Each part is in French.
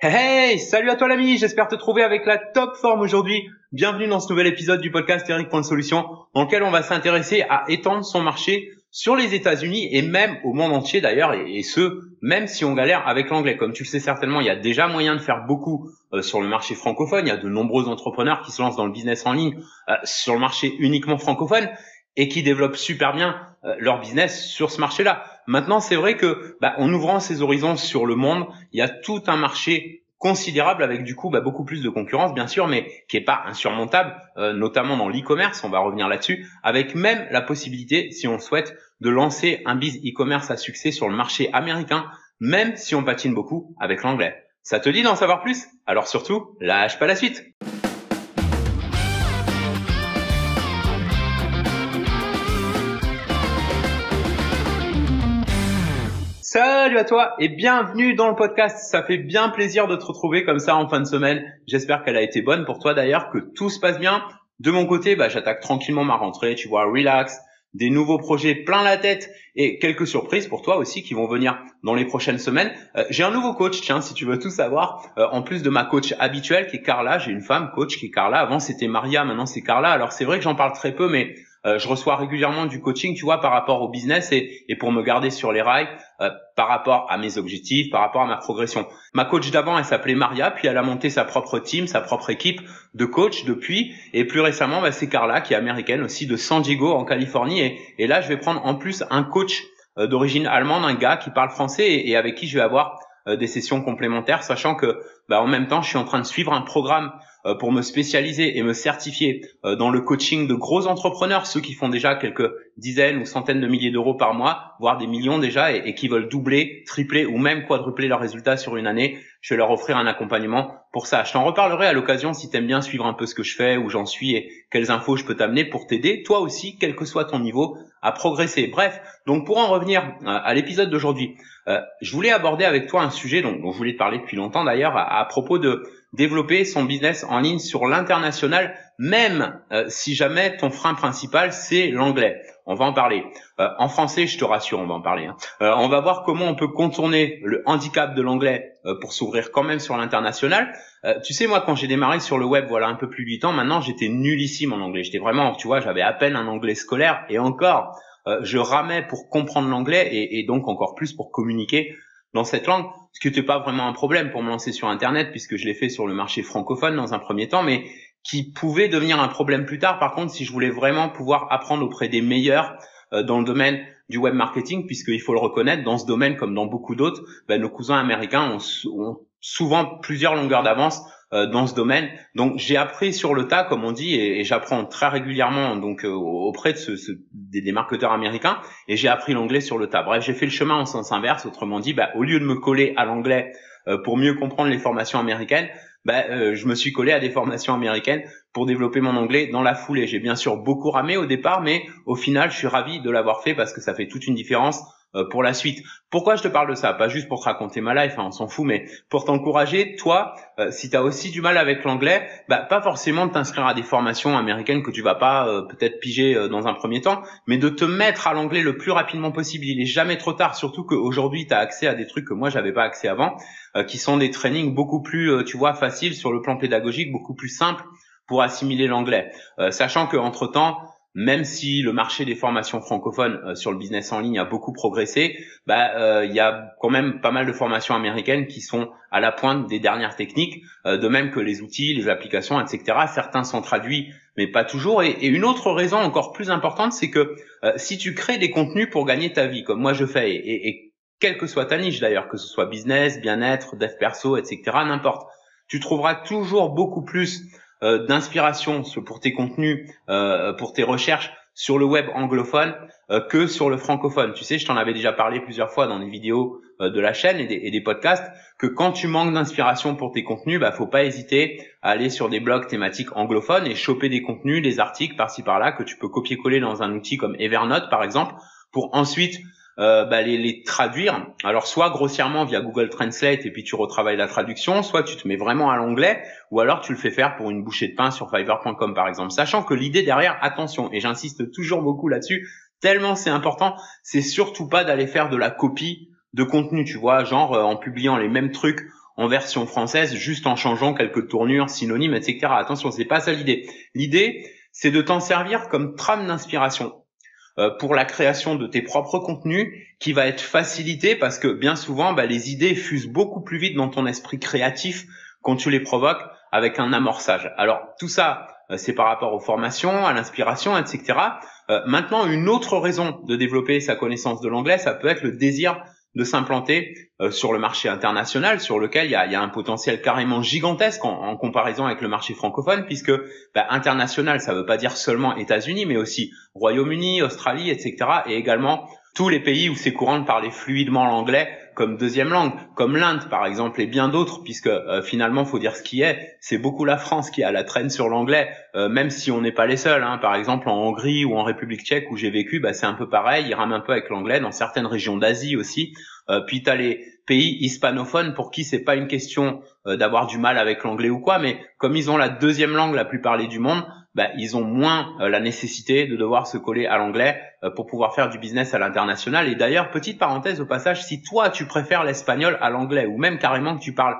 Hey, salut à toi l'ami, j'espère te trouver avec la top forme aujourd'hui. Bienvenue dans ce nouvel épisode du podcast Eric Point de Solution dans lequel on va s'intéresser à étendre son marché sur les États-Unis et même au monde entier d'ailleurs et, ce même si on galère avec l'anglais. Comme tu le sais certainement, il y a déjà moyen de faire beaucoup euh, sur le marché francophone. Il y a de nombreux entrepreneurs qui se lancent dans le business en ligne euh, sur le marché uniquement francophone et qui développent super bien euh, leur business sur ce marché-là. Maintenant, c'est vrai que bah, en ouvrant ses horizons sur le monde, il y a tout un marché considérable avec du coup bah, beaucoup plus de concurrence bien sûr mais qui est pas insurmontable euh, notamment dans l'e-commerce on va revenir là-dessus avec même la possibilité si on souhaite de lancer un biz e-commerce à succès sur le marché américain même si on patine beaucoup avec l'anglais. Ça te dit d'en savoir plus? Alors surtout lâche pas la suite Salut à toi et bienvenue dans le podcast. Ça fait bien plaisir de te retrouver comme ça en fin de semaine. J'espère qu'elle a été bonne pour toi d'ailleurs, que tout se passe bien. De mon côté, bah, j'attaque tranquillement ma rentrée, tu vois, relax, des nouveaux projets plein la tête et quelques surprises pour toi aussi qui vont venir dans les prochaines semaines. Euh, j'ai un nouveau coach, tiens, si tu veux tout savoir. Euh, en plus de ma coach habituelle qui est Carla, j'ai une femme coach qui est Carla. Avant c'était Maria, maintenant c'est Carla. Alors c'est vrai que j'en parle très peu, mais euh, je reçois régulièrement du coaching, tu vois, par rapport au business et, et pour me garder sur les rails, euh, par rapport à mes objectifs, par rapport à ma progression. Ma coach d'avant, elle s'appelait Maria, puis elle a monté sa propre team, sa propre équipe de coach depuis. Et plus récemment, bah, c'est Carla, qui est américaine aussi, de San Diego en Californie. Et, et là, je vais prendre en plus un coach euh, d'origine allemande, un gars qui parle français et, et avec qui je vais avoir des sessions complémentaires, sachant que bah, en même temps, je suis en train de suivre un programme euh, pour me spécialiser et me certifier euh, dans le coaching de gros entrepreneurs, ceux qui font déjà quelques dizaines ou centaines de milliers d'euros par mois, voire des millions déjà, et, qui veulent doubler, tripler ou même quadrupler leurs résultats sur une année. Je vais leur offrir un accompagnement pour ça. Je t'en reparlerai à l'occasion si tu aimes bien suivre un peu ce que je fais, où j'en suis et quelles infos je peux t'amener pour t'aider, toi aussi, quel que soit ton niveau, à progresser. Bref, donc pour en revenir euh, à l'épisode d'aujourd'hui, je voulais aborder avec toi un sujet dont, je voulais te parler depuis longtemps d'ailleurs, à propos de développer son business en ligne sur l'international, même euh, si jamais ton frein principal c'est l'anglais. On va en parler. Euh, en français, je te rassure, on va en parler. Hein. Euh, on va voir comment on peut contourner le handicap de l'anglais pour s'ouvrir quand même sur l'international. tu sais, moi, quand j'ai démarré sur le web, voilà un peu plus de 8 ans, maintenant, j'étais nullissime en anglais. J'étais vraiment, tu vois, j'avais à peine un anglais scolaire et encore, je ramais pour comprendre l'anglais et, et donc encore plus pour communiquer dans cette langue, ce qui n'était pas vraiment un problème pour me lancer sur Internet, puisque je l'ai fait sur le marché francophone dans un premier temps, mais qui pouvait devenir un problème plus tard, par contre, si je voulais vraiment pouvoir apprendre auprès des meilleurs euh, dans le domaine du web marketing, puisqu'il faut le reconnaître, dans ce domaine comme dans beaucoup d'autres, ben, nos cousins américains ont, ont souvent plusieurs longueurs d'avance euh, dans ce domaine. Donc j'ai appris sur le tas, comme on dit, et, j'apprends très régulièrement donc euh, auprès de ce, ce, des, marketeurs américains, et j'ai appris l'anglais sur le tas. Bref, j'ai fait le chemin en sens inverse, autrement dit, bah, au lieu de me coller à l'anglais euh, pour mieux comprendre les formations américaines, bah, je me suis collé à des formations américaines pour développer mon anglais dans la foulée. J'ai bien sûr beaucoup ramé au départ, mais au final, je suis ravi de l'avoir fait parce que ça fait toute une différence euh, pour la suite. Pourquoi je te parle de ça? Pas juste pour te raconter ma life, hein, on s'en fout, mais pour t'encourager, toi, euh, si tu as aussi du mal avec l'anglais, bah, pas forcément de t'inscrire à des formations américaines que tu vas pas euh, peut-être piger dans un premier temps, mais de te mettre à l'anglais le plus rapidement possible. Il est jamais trop tard, surtout qu'aujourd'hui, tu as accès à des trucs que moi, j'avais pas accès avant, qui sont des trainings beaucoup plus, tu vois, faciles sur le plan pédagogique, beaucoup plus simples pour assimiler l'anglais. sachant que entre temps, même si le marché des formations francophones euh, sur le business en ligne a beaucoup progressé, bah euh, il y a quand même pas mal de formations américaines qui sont à la pointe des dernières techniques, euh, de même que les outils, les applications, etc. Certains sont traduits, mais pas toujours. Et, une autre raison encore plus importante, c'est que si tu crées des contenus pour gagner ta vie, comme moi je fais, et, et quelle que soit ta niche d'ailleurs, que ce soit business, bien-être, dev perso, etc., n'importe, tu trouveras toujours beaucoup plus euh, d'inspiration pour tes contenus, euh, pour tes recherches sur le web anglophone euh, que sur le francophone. Tu sais, je t'en avais déjà parlé plusieurs fois dans des vidéos de la chaîne et des, podcasts, que quand tu manques d'inspiration pour tes contenus, bah faut pas hésiter à aller sur des blogs thématiques anglophones et choper des contenus, des articles par-ci par-là que tu peux copier-coller dans un outil comme Evernote par exemple, pour ensuite euh, bah, les, les, traduire. Alors soit grossièrement via Google Translate et puis tu retravailles la traduction, soit tu te mets vraiment à l'anglais, ou alors tu le fais faire pour une bouchée de pain sur Fiverr.com par exemple. Sachant que l'idée derrière, attention, et j'insiste toujours beaucoup là-dessus, tellement c'est important, c'est surtout pas d'aller faire de la copie de contenu, tu vois, genre euh, en publiant les mêmes trucs en version française juste en changeant quelques tournures, synonymes, etc. Attention, c'est pas ça l'idée. L'idée, c'est de t'en servir comme trame d'inspiration pour la création de tes propres contenus qui va être facilité parce que bien souvent bah, les idées fusent beaucoup plus vite dans ton esprit créatif quand tu les provoques avec un amorçage. Alors tout ça, euh, c'est par rapport aux formations, à l'inspiration, etc. Euh, maintenant, une autre raison de développer sa connaissance de l'anglais, ça peut être le désir de s'implanter euh, sur le marché international, sur lequel il y a, un potentiel carrément gigantesque en, comparaison avec le marché francophone, puisque bah, international, ça ne veut pas dire seulement États-Unis, mais aussi Royaume-Uni, Australie, etc. Et également tous les pays où c'est courant de parler fluidement l'anglais comme deuxième langue, comme l'Inde par exemple et bien d'autres, puisque euh, finalement faut dire ce qui est, c'est beaucoup la France qui a la traîne sur l'anglais, euh, même si on n'est pas les seuls. Hein. Par exemple en Hongrie ou en République Tchèque où j'ai vécu, bah, c'est un peu pareil, ils rament un peu avec l'anglais dans certaines régions d'Asie aussi. Euh, puis tu as les pays hispanophones pour qui c'est pas une question euh, d'avoir du mal avec l'anglais ou quoi, mais comme ils ont la deuxième langue la plus parlée du monde, bah, ils ont moins euh, la nécessité de devoir se coller à l'anglais euh, pour pouvoir faire du business à l'international. Et d'ailleurs, petite parenthèse au passage, si toi tu préfères l'espagnol à l'anglais ou même carrément que tu parles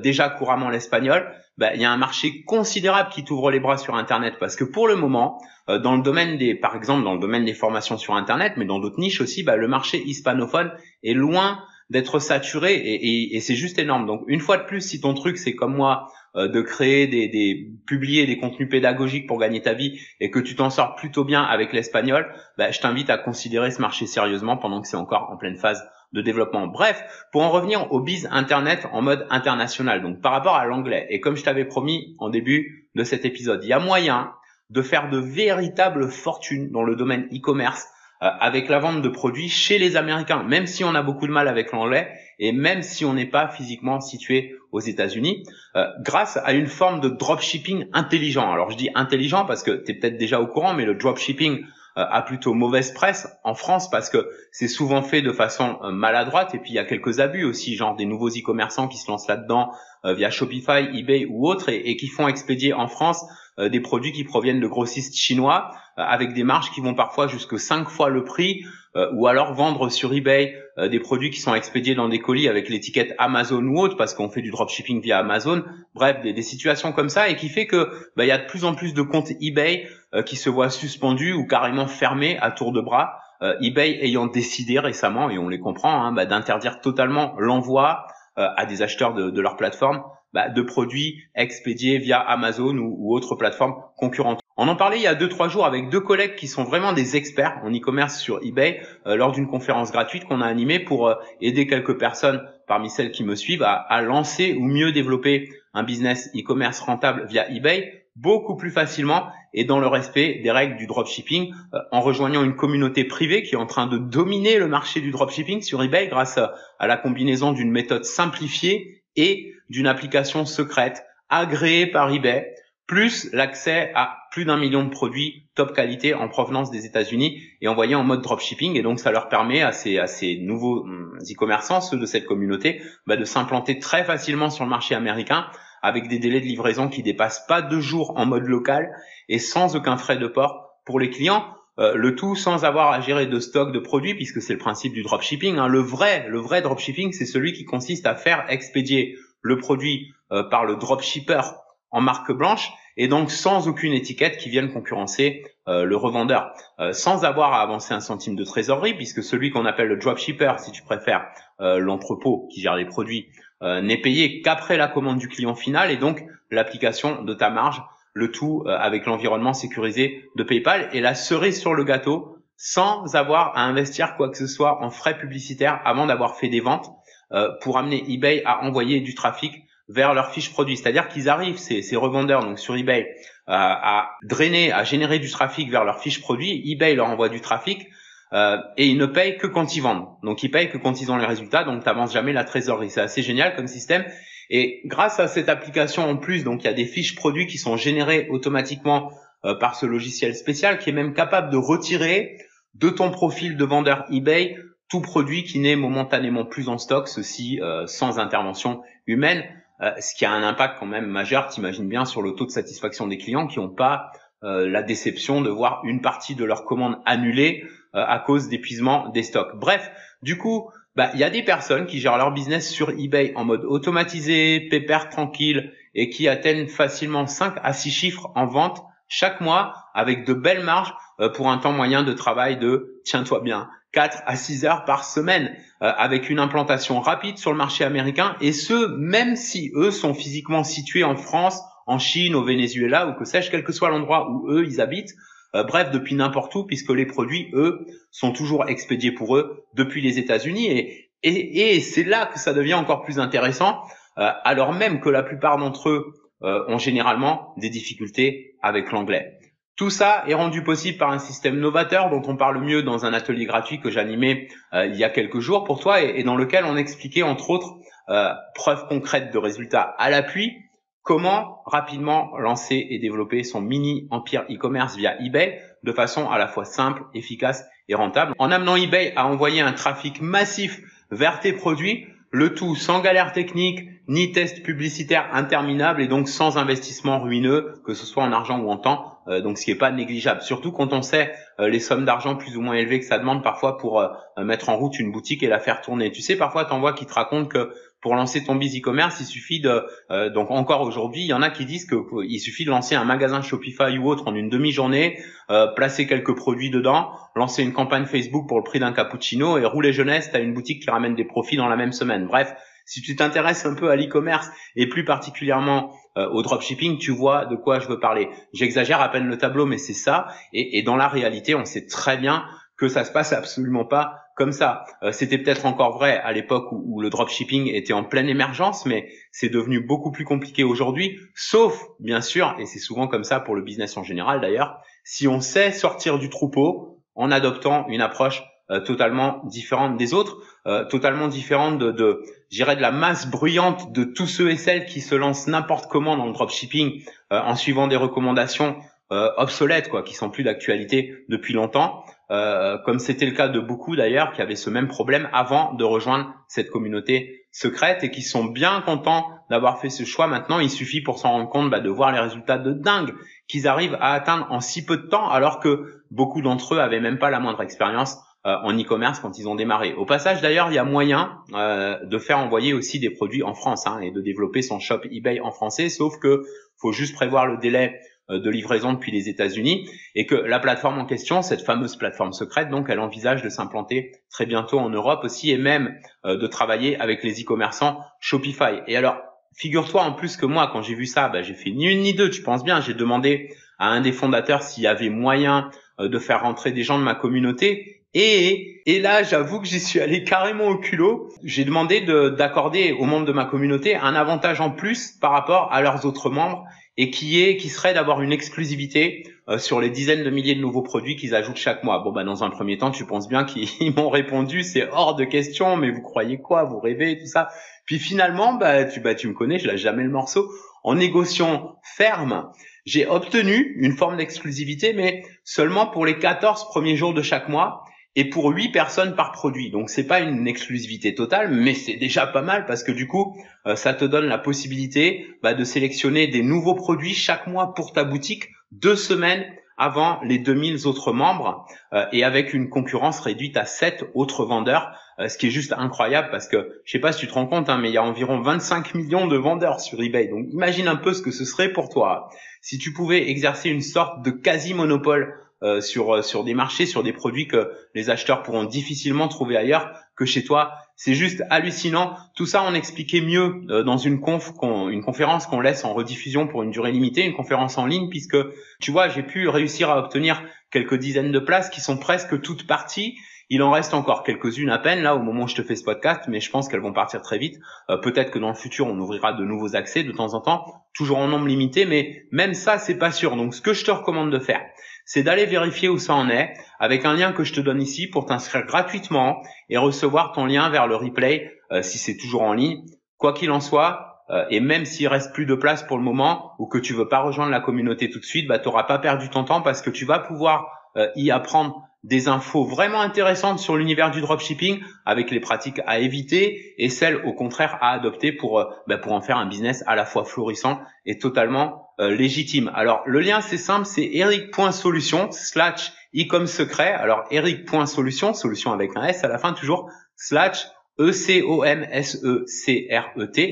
déjà couramment l'espagnol, bah, il y a un marché considérable qui t'ouvre les bras sur Internet parce que pour le moment, dans le domaine des, par exemple dans le domaine des formations sur Internet, mais dans d'autres niches aussi, bah, le marché hispanophone est loin d'être saturé et, et, c'est juste énorme. Donc une fois de plus, si ton truc c'est comme moi euh, de créer des, des publier des contenus pédagogiques pour gagner ta vie et que tu t'en sors plutôt bien avec l'espagnol, bah, je t'invite à considérer ce marché sérieusement pendant que c'est encore en pleine phase de développement. Bref, pour en revenir au biz internet en mode international, donc par rapport à l'anglais, et comme je t'avais promis en début de cet épisode, il y a moyen de faire de véritables fortunes dans le domaine e-commerce euh, avec la vente de produits chez les Américains, même si on a beaucoup de mal avec l'anglais et même si on n'est pas physiquement situé aux États-Unis, euh, grâce à une forme de dropshipping intelligent. Alors je dis intelligent parce que tu es peut-être déjà au courant, mais le dropshipping euh, a plutôt mauvaise presse en France parce que c'est souvent fait de façon maladroite et puis il y a quelques abus aussi, genre des nouveaux e-commerçants qui se lancent là-dedans via Shopify, eBay ou autres et, et, qui font expédier en France des produits qui proviennent de grossistes chinois euh, avec des marges qui vont parfois jusque 5 fois le prix, euh, ou alors vendre sur eBay euh, des produits qui sont expédiés dans des colis avec l'étiquette Amazon ou autre, parce qu'on fait du dropshipping via Amazon. Bref, des, situations comme ça, et qui fait que bah, il y a de plus en plus de comptes eBay qui se voient suspendus ou carrément fermés à tour de bras. eBay ayant décidé récemment, et on les comprend, hein, bah, d'interdire totalement l'envoi à des acheteurs de, leur plateforme bah, de produits expédiés via Amazon ou, ou autres plateformes concurrentes. On en parlait il y a deux trois jours avec deux collègues qui sont vraiment des experts en e-commerce sur eBay euh, lors d'une conférence gratuite qu'on a animée pour euh, aider quelques personnes parmi celles qui me suivent à, lancer ou mieux développer un business e-commerce rentable via eBay beaucoup plus facilement et dans le respect des règles du dropshipping euh, en rejoignant une communauté privée qui est en train de dominer le marché du dropshipping sur eBay grâce à la combinaison d'une méthode simplifiée et d'une application secrète agréée par eBay plus l'accès à plus d'un million de produits top qualité en provenance des États-Unis et envoyés en mode dropshipping. Et donc, ça leur permet à ces, à ces nouveaux hum, e-commerçants, ceux de cette communauté, bah, de s'implanter très facilement sur le marché américain avec des délais de livraison qui dépassent pas deux jours en mode local et sans aucun frais de port pour les clients. Euh, le tout sans avoir à gérer de stock de produits puisque c'est le principe du dropshipping. Hein. Le vrai, le vrai dropshipping, c'est celui qui consiste à faire expédier le produit euh, par le dropshipper en marque blanche et donc sans aucune étiquette qui vienne concurrencer euh, le revendeur, euh, sans avoir à avancer un centime de trésorerie, puisque celui qu'on appelle le dropshipper, si tu préfères, euh, l'entrepôt qui gère les produits, n'est payé qu'après la commande du client final. Et donc l'application de ta marge, le tout avec l'environnement sécurisé de PayPal. Et la cerise sur le gâteau, sans avoir à investir quoi que ce soit en frais publicitaires avant d'avoir fait des ventes, pour amener eBay à envoyer du trafic vers leur fiche produit. C'est-à-dire qu'ils arrivent, ces, revendeurs, donc sur eBay, euh, à drainer, à générer du trafic vers leur fiche produit. eBay leur envoie du trafic euh, et ils ne payent que quand ils vendent. Donc ils payent que quand ils ont les résultats, donc tu n'avances jamais la trésorerie. C'est assez génial comme système. Et grâce à cette application en plus, donc il y a des fiches produits qui sont générées automatiquement euh, par ce logiciel spécial qui est même capable de retirer de ton profil de vendeur eBay tout produit qui n'est momentanément plus en stock, ceci euh, sans intervention humaine. Euh, ce qui a un impact quand même majeur, t'imagines bien, sur le taux de satisfaction des clients qui n'ont pas euh, la déception de voir une partie de leur commande annulée euh, à cause d'épuisement des stocks. Bref, du coup, bah il y a des personnes qui gèrent leur business sur eBay en mode automatisé, pépère tranquille et qui atteignent facilement 5 à 6 chiffres en vente chaque mois avec de belles marges pour un temps moyen de travail de tiens-toi bien 4 à 6 heures par semaine euh, avec une implantation rapide sur le marché américain et ce même si eux sont physiquement situés en France, en Chine, au Venezuela ou que sais-je, quel que soit l'endroit où eux ils habitent, euh, bref, depuis n'importe où, puisque les produits, eux, sont toujours expédiés pour eux depuis les États-Unis. Et, c'est là que ça devient encore plus intéressant, euh, alors même que la plupart d'entre eux ont généralement des difficultés avec l'anglais. Tout ça est rendu possible par un système novateur dont on parle mieux dans un atelier gratuit que j'animais il y a quelques jours pour toi et, dans lequel on expliquait entre autres preuves concrètes de résultats à l'appui. Comment rapidement lancer et développer son mini empire e-commerce via eBay de façon à la fois simple, efficace et rentable. En amenant eBay à envoyer un trafic massif vers tes produits, le tout sans galère technique ni test publicitaire interminable et donc sans investissement ruineux, que ce soit en argent ou en temps, euh, donc ce qui n'est pas négligeable. Surtout quand on sait euh, les sommes d'argent plus ou moins élevées que ça demande parfois pour euh, mettre en route une boutique et la faire tourner. Tu sais, parfois, tu en vois qui te racontent que pour lancer ton biz e-commerce, il suffit de euh, donc encore aujourd'hui, il y en a qui disent que il suffit de lancer un magasin Shopify ou autre en une demi-journée, euh, placer quelques produits dedans, lancer une campagne Facebook pour le prix d'un cappuccino et rouler jeunesse, tu as une boutique qui ramène des profits dans la même semaine. Bref, si tu t'intéresses un peu à l'e-commerce et plus particulièrement euh, au dropshipping, tu vois de quoi je veux parler. J'exagère à peine le tableau, mais c'est ça. Et, et dans la réalité, on sait très bien que ça se passe absolument pas comme ça. Euh, c'était peut-être encore vrai à l'époque où, le dropshipping était en pleine émergence, mais c'est devenu beaucoup plus compliqué aujourd'hui, sauf bien sûr, et c'est souvent comme ça pour le business en général d'ailleurs, si on sait sortir du troupeau en adoptant une approche totalement différente des autres, euh, totalement différente de, de j'irais de la masse bruyante de tous ceux et celles qui se lancent n'importe comment dans le dropshipping en suivant des recommandations obsolètes, quoi, qui sont plus d'actualité depuis longtemps. Euh, comme c'était le cas de beaucoup d'ailleurs qui avaient ce même problème avant de rejoindre cette communauté secrète et qui sont bien contents d'avoir fait ce choix maintenant. Il suffit pour s'en rendre compte bah, de voir les résultats de dingue qu'ils arrivent à atteindre en si peu de temps alors que beaucoup d'entre eux avaient même pas la moindre expérience euh, en e-commerce quand ils ont démarré. Au passage d'ailleurs, il y a moyen euh, de faire envoyer aussi des produits en France hein, et de développer son shop eBay en français, sauf que faut juste prévoir le délai euh, de livraison depuis les États-Unis et que la plateforme en question, cette fameuse plateforme secrète, donc elle envisage de s'implanter très bientôt en Europe aussi et même euh, de travailler avec les e-commerçants Shopify. Et alors, figure-toi en plus que moi, quand j'ai vu ça, bah, j'ai fait ni une ni deux, tu penses bien, j'ai demandé à un des fondateurs s'il y avait moyen euh, de faire rentrer des gens de ma communauté et, et là, j'avoue que j'y suis allé carrément au culot. J'ai demandé d'accorder aux membres de ma communauté un avantage en plus par rapport à leurs autres membres et qui est qui serait d'avoir une exclusivité euh, sur les dizaines de milliers de nouveaux produits qu'ils ajoutent chaque mois. Bon bah dans un premier temps, tu penses bien qu'ils m'ont répondu c'est hors de question, mais vous croyez quoi, vous rêvez tout ça? Puis finalement bah tu bah tu me connais, je lâche jamais le morceau. En négociant ferme, j'ai obtenu une forme d'exclusivité mais seulement pour les 14 premiers jours de chaque mois et pour 8 personnes par produit. Donc c'est pas une exclusivité totale, mais c'est déjà pas mal parce que du coup, euh, ça te donne la possibilité bah, de sélectionner des nouveaux produits chaque mois pour ta boutique deux semaines avant les 2000 autres membres euh, et avec une concurrence réduite à 7 autres vendeurs, euh, ce qui est juste incroyable parce que je sais pas si tu te rends compte, hein, mais il y a environ 25 millions de vendeurs sur eBay. Donc imagine un peu ce que ce serait pour toi si tu pouvais exercer une sorte de quasi monopole euh, sur euh, sur des marchés, sur des produits que les acheteurs pourront difficilement trouver ailleurs que chez toi. C'est juste hallucinant. Tout ça, on expliquait mieux euh, dans une conf, une conférence qu'on laisse en rediffusion pour une durée limitée, une conférence en ligne, puisque tu vois, j'ai pu réussir à obtenir quelques dizaines de places qui sont presque toutes parties. Il en reste encore quelques-unes à peine là au moment où je te fais ce podcast, mais je pense qu'elles vont partir très vite. Peut-être que dans le futur on ouvrira de nouveaux accès de temps en temps, toujours en nombre limité, mais même ça c'est pas sûr. Donc ce que je te recommande de faire, c'est d'aller vérifier où ça en est avec un lien que je te donne ici pour t'inscrire gratuitement et recevoir ton lien vers le replay euh, si c'est toujours en ligne. Quoi qu'il en soit, euh, et même s'il reste plus de place pour le moment ou que tu veux pas rejoindre la communauté tout de suite, bah, tu n'auras pas perdu ton temps parce que tu vas pouvoir euh, y apprendre des infos vraiment intéressantes sur l'univers du dropshipping avec les pratiques à éviter et celles au contraire à adopter pour, bah, pour en faire un business à la fois florissant et totalement euh, légitime. Alors le lien c'est simple, c'est eric.solution slash e secret. Alors eric.solution, solution avec un S à la fin toujours, slash E-C-O-M-S-E-C-R-E-T,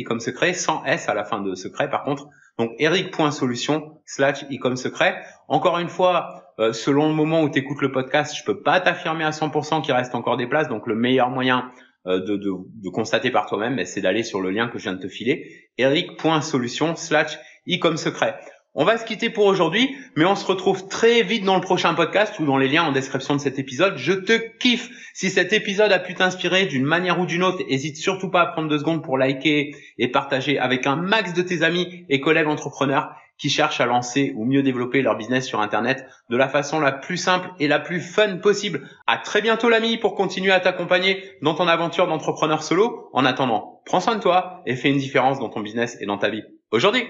e comme secret, sans S à la fin de secret par contre. Donc eric.solution slash e secret. Encore une fois, euh, selon le moment où tu écoutes le podcast, je peux pas t'affirmer à 100% qu'il reste encore des places. Donc le meilleur moyen euh, de, de, constater par toi-même, ben, c'est d'aller sur le lien que je viens de te filer, eric.solution slash e comme secret. On va se quitter pour aujourd'hui, mais on se retrouve très vite dans le prochain podcast ou dans les liens en description de cet épisode. Je te kiffe. Si cet épisode a pu t'inspirer d'une manière ou d'une autre, hésite surtout pas à prendre deux secondes pour liker et partager avec un max de tes amis et collègues entrepreneurs qui cherchent à lancer ou mieux développer leur business sur Internet de la façon la plus simple et la plus fun possible. À très bientôt l'ami pour continuer à t'accompagner dans ton aventure d'entrepreneur solo. En attendant, prends soin de toi et fais une différence dans ton business et dans ta vie. Aujourd'hui